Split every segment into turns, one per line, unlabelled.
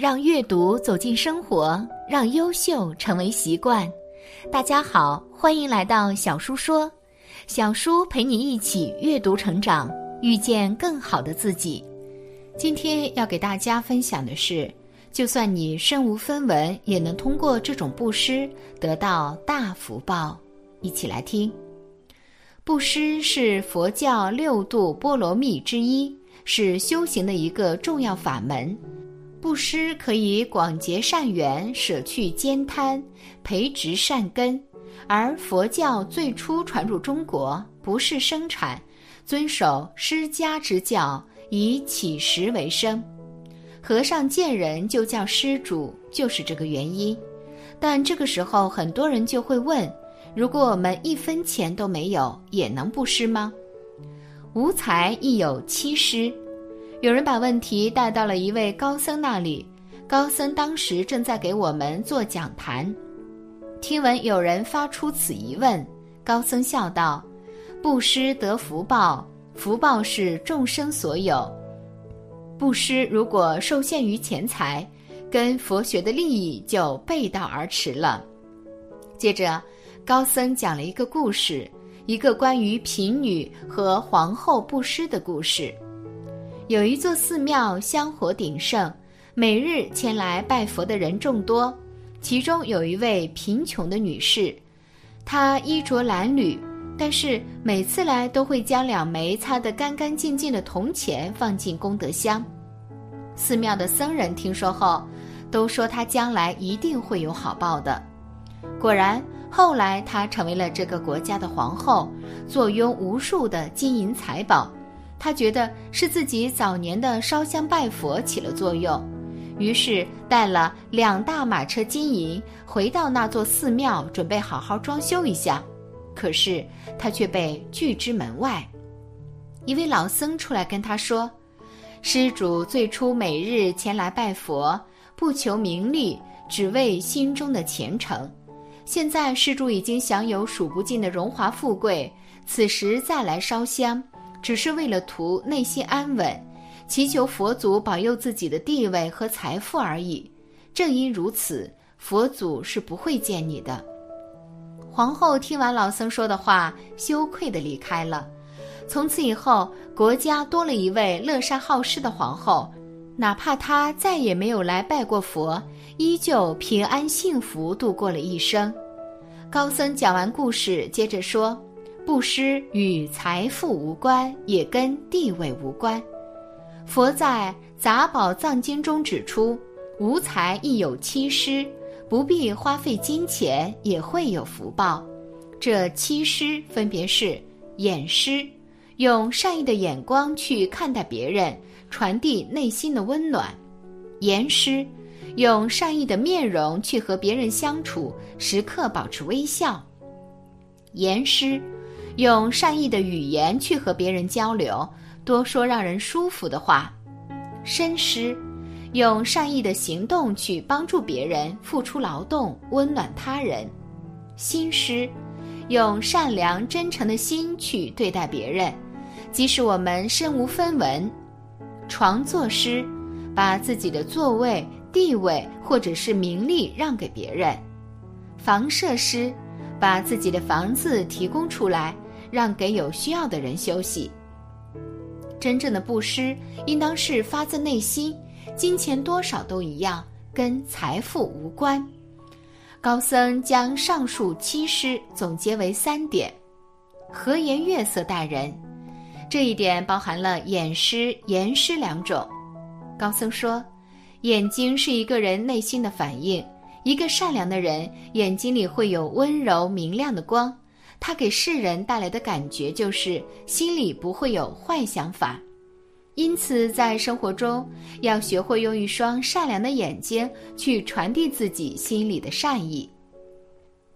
让阅读走进生活，让优秀成为习惯。大家好，欢迎来到小叔说，小叔陪你一起阅读成长，遇见更好的自己。今天要给大家分享的是，就算你身无分文，也能通过这种布施得到大福报。一起来听。布施是佛教六度波罗蜜之一，是修行的一个重要法门。布施可以广结善缘，舍去兼贪，培植善根。而佛教最初传入中国，不是生产，遵守施家之教，以乞食为生。和尚见人就叫施主，就是这个原因。但这个时候，很多人就会问。如果我们一分钱都没有，也能布施吗？无财亦有七施。有人把问题带到了一位高僧那里，高僧当时正在给我们做讲坛。听闻有人发出此疑问，高僧笑道：“布施得福报，福报是众生所有。布施如果受限于钱财，跟佛学的利益就背道而驰了。”接着。高僧讲了一个故事，一个关于贫女和皇后布施的故事。有一座寺庙香火鼎盛，每日前来拜佛的人众多。其中有一位贫穷的女士，她衣着褴褛，但是每次来都会将两枚擦得干干净净的铜钱放进功德箱。寺庙的僧人听说后，都说她将来一定会有好报的。果然。后来，她成为了这个国家的皇后，坐拥无数的金银财宝。他觉得是自己早年的烧香拜佛起了作用，于是带了两大马车金银回到那座寺庙，准备好好装修一下。可是他却被拒之门外。一位老僧出来跟他说：“施主最初每日前来拜佛，不求名利，只为心中的虔诚。”现在施主已经享有数不尽的荣华富贵，此时再来烧香，只是为了图内心安稳，祈求佛祖保佑自己的地位和财富而已。正因如此，佛祖是不会见你的。皇后听完老僧说的话，羞愧地离开了。从此以后，国家多了一位乐善好施的皇后，哪怕她再也没有来拜过佛。依旧平安幸福度过了一生。高僧讲完故事，接着说：“布施与财富无关，也跟地位无关。佛在《杂宝藏经》中指出，无财亦有七施，不必花费金钱也会有福报。这七施分别是：眼施，用善意的眼光去看待别人，传递内心的温暖；言施。”用善意的面容去和别人相处，时刻保持微笑。言师，用善意的语言去和别人交流，多说让人舒服的话。身师，用善意的行动去帮助别人，付出劳动，温暖他人。心师，用善良真诚的心去对待别人，即使我们身无分文。床坐师，把自己的座位。地位或者是名利让给别人，房设施，把自己的房子提供出来，让给有需要的人休息。真正的布施应当是发自内心，金钱多少都一样，跟财富无关。高僧将上述七施总结为三点：和颜悦色待人，这一点包含了眼施、言施两种。高僧说。眼睛是一个人内心的反应。一个善良的人，眼睛里会有温柔明亮的光，他给世人带来的感觉就是心里不会有坏想法。因此，在生活中要学会用一双善良的眼睛去传递自己心里的善意。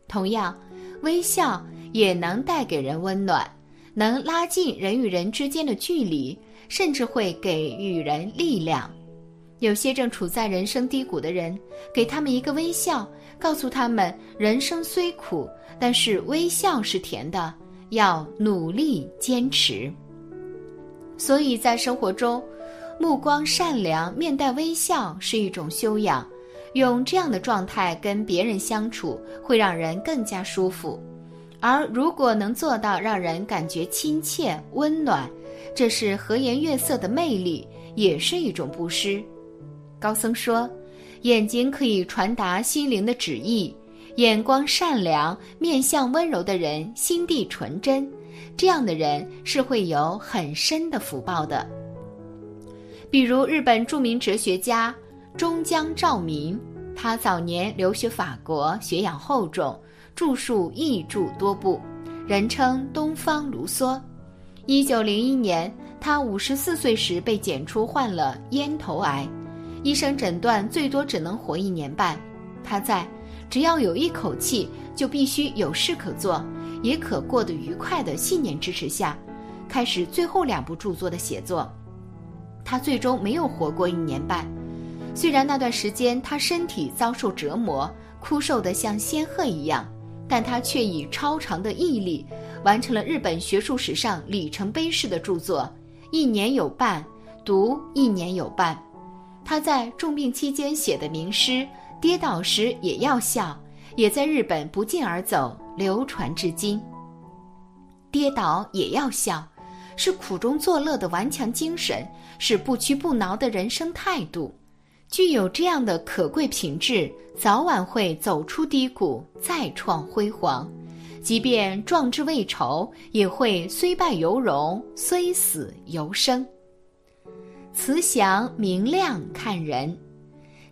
同样，微笑也能带给人温暖，能拉近人与人之间的距离，甚至会给予人力量。有些正处在人生低谷的人，给他们一个微笑，告诉他们人生虽苦，但是微笑是甜的，要努力坚持。所以在生活中，目光善良，面带微笑是一种修养。用这样的状态跟别人相处，会让人更加舒服。而如果能做到让人感觉亲切、温暖，这是和颜悦色的魅力，也是一种布施。高僧说，眼睛可以传达心灵的旨意，眼光善良、面相温柔的人，心地纯真，这样的人是会有很深的福报的。比如日本著名哲学家。中江照明，他早年留学法国，学养厚重，著述译著多部，人称东方卢梭。一九零一年，他五十四岁时被检出患了咽头癌，医生诊断最多只能活一年半。他在只要有一口气，就必须有事可做，也可过得愉快的信念支持下，开始最后两部著作的写作。他最终没有活过一年半。虽然那段时间他身体遭受折磨，枯瘦得像仙鹤一样，但他却以超长的毅力，完成了日本学术史上里程碑式的著作。一年有半，读一年有半。他在重病期间写的名诗《跌倒时也要笑》，也在日本不胫而走，流传至今。跌倒也要笑，是苦中作乐的顽强精神，是不屈不挠的人生态度。具有这样的可贵品质，早晚会走出低谷，再创辉煌；即便壮志未酬，也会虽败犹荣，虽死犹生。慈祥明亮看人，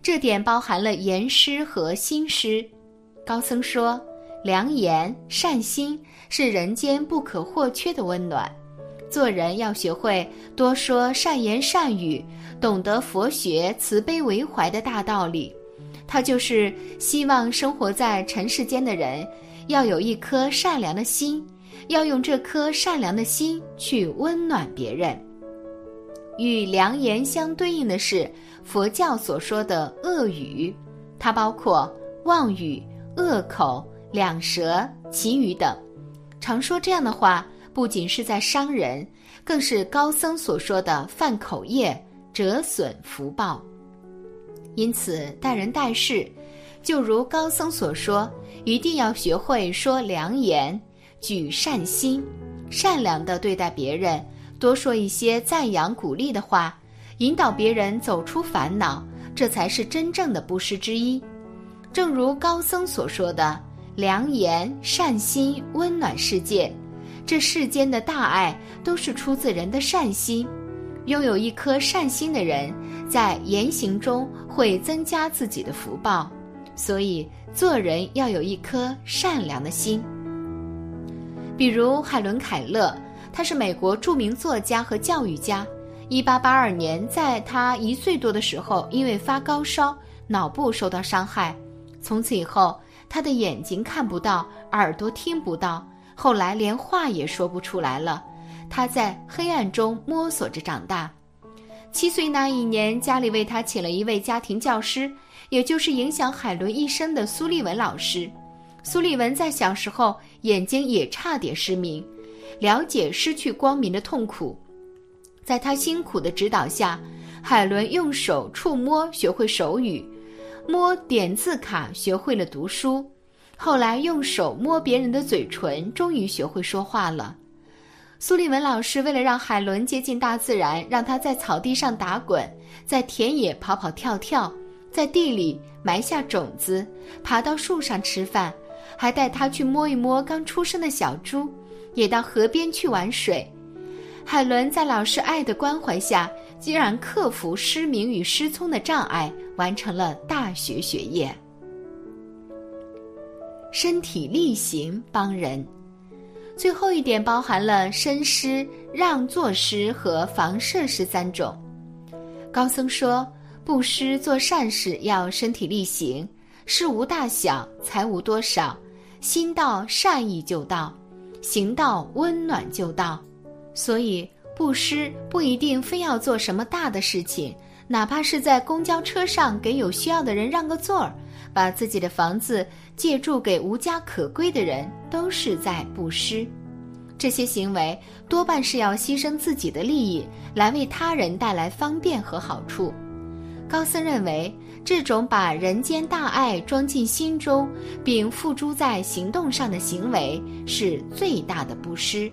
这点包含了言师和心师。高僧说，良言善心是人间不可或缺的温暖。做人要学会多说善言善语，懂得佛学慈悲为怀的大道理。他就是希望生活在尘世间的人要有一颗善良的心，要用这颗善良的心去温暖别人。与良言相对应的是佛教所说的恶语，它包括妄语、恶口、两舌、绮语等。常说这样的话。不仅是在伤人，更是高僧所说的犯口业，折损福报。因此，待人待事，就如高僧所说，一定要学会说良言，举善心，善良的对待别人，多说一些赞扬鼓励的话，引导别人走出烦恼，这才是真正的布施之一。正如高僧所说的：“良言善心，温暖世界。”这世间的大爱都是出自人的善心，拥有一颗善心的人，在言行中会增加自己的福报。所以做人要有一颗善良的心。比如海伦·凯勒，他是美国著名作家和教育家。一八八二年，在他一岁多的时候，因为发高烧，脑部受到伤害，从此以后，他的眼睛看不到，耳朵听不到。后来连话也说不出来了，他在黑暗中摸索着长大。七岁那一年，家里为他请了一位家庭教师，也就是影响海伦一生的苏利文老师。苏利文在小时候眼睛也差点失明，了解失去光明的痛苦。在他辛苦的指导下，海伦用手触摸学会手语，摸点字卡学会了读书。后来用手摸别人的嘴唇，终于学会说话了。苏利文老师为了让海伦接近大自然，让他在草地上打滚，在田野跑跑跳跳，在地里埋下种子，爬到树上吃饭，还带他去摸一摸刚出生的小猪，也到河边去玩水。海伦在老师爱的关怀下，竟然克服失明与失聪的障碍，完成了大学学业。身体力行帮人，最后一点包含了身施、让座施和防摄施三种。高僧说，布施做善事要身体力行，事无大小，财无多少，心到善意就到，行到温暖就到。所以布施不一定非要做什么大的事情，哪怕是在公交车上给有需要的人让个座儿。把自己的房子借住给无家可归的人，都是在布施。这些行为多半是要牺牲自己的利益来为他人带来方便和好处。高僧认为，这种把人间大爱装进心中并付诸在行动上的行为是最大的布施。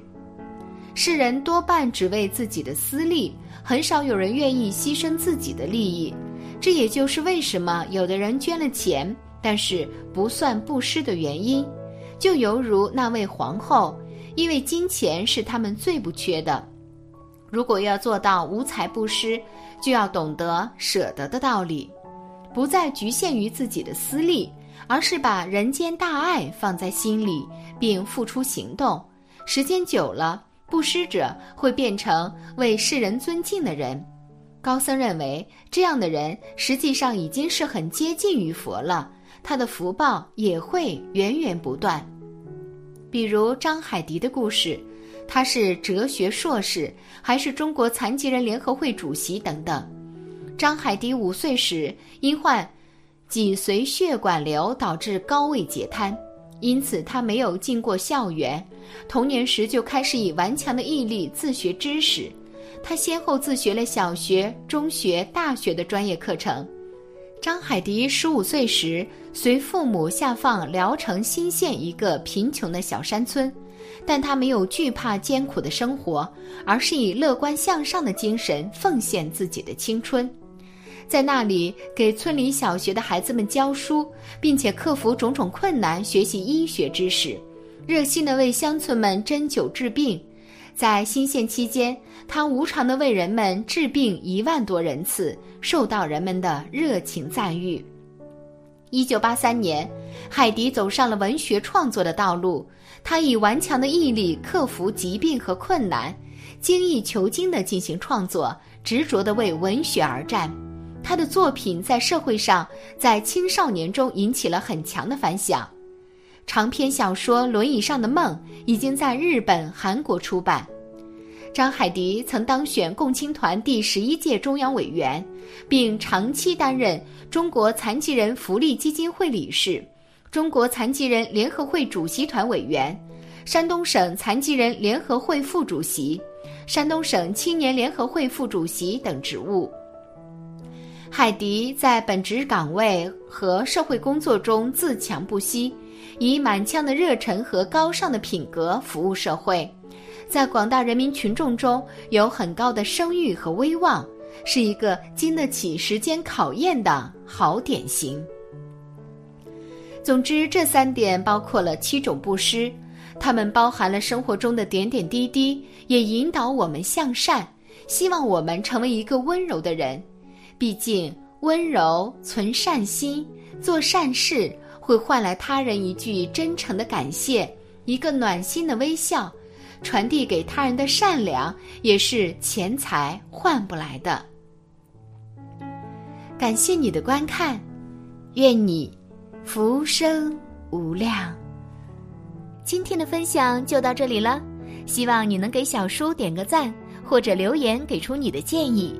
世人多半只为自己的私利，很少有人愿意牺牲自己的利益。这也就是为什么有的人捐了钱，但是不算布施的原因。就犹如那位皇后，因为金钱是他们最不缺的。如果要做到无财布施，就要懂得舍得的道理，不再局限于自己的私利，而是把人间大爱放在心里，并付出行动。时间久了，布施者会变成为世人尊敬的人。高僧认为，这样的人实际上已经是很接近于佛了，他的福报也会源源不断。比如张海迪的故事，他是哲学硕士，还是中国残疾人联合会主席等等。张海迪五岁时因患脊髓血管瘤导致高位截瘫，因此他没有进过校园，童年时就开始以顽强的毅力自学知识。他先后自学了小学、中学、大学的专业课程。张海迪十五岁时，随父母下放聊城新县一个贫穷的小山村，但他没有惧怕艰苦的生活，而是以乐观向上的精神奉献自己的青春，在那里给村里小学的孩子们教书，并且克服种种困难学习医学知识，热心地为乡村们针灸治病。在新县期间，他无偿地为人们治病一万多人次，受到人们的热情赞誉。一九八三年，海迪走上了文学创作的道路。他以顽强的毅力克服疾病和困难，精益求精地进行创作，执着地为文学而战。他的作品在社会上，在青少年中引起了很强的反响。长篇小说《轮椅上的梦》已经在日本、韩国出版。张海迪曾当选共青团第十一届中央委员，并长期担任中国残疾人福利基金会理事、中国残疾人联合会主席团委员、山东省残疾人联合会副主席、山东省青年联合会副主席等职务。海迪在本职岗位和社会工作中自强不息。以满腔的热忱和高尚的品格服务社会，在广大人民群众中有很高的声誉和威望，是一个经得起时间考验的好典型。总之，这三点包括了七种布施，它们包含了生活中的点点滴滴，也引导我们向善，希望我们成为一个温柔的人。毕竟，温柔、存善心、做善事。会换来他人一句真诚的感谢，一个暖心的微笑，传递给他人的善良也是钱财换不来的。感谢你的观看，愿你福生无量。今天的分享就到这里了，希望你能给小叔点个赞，或者留言给出你的建议。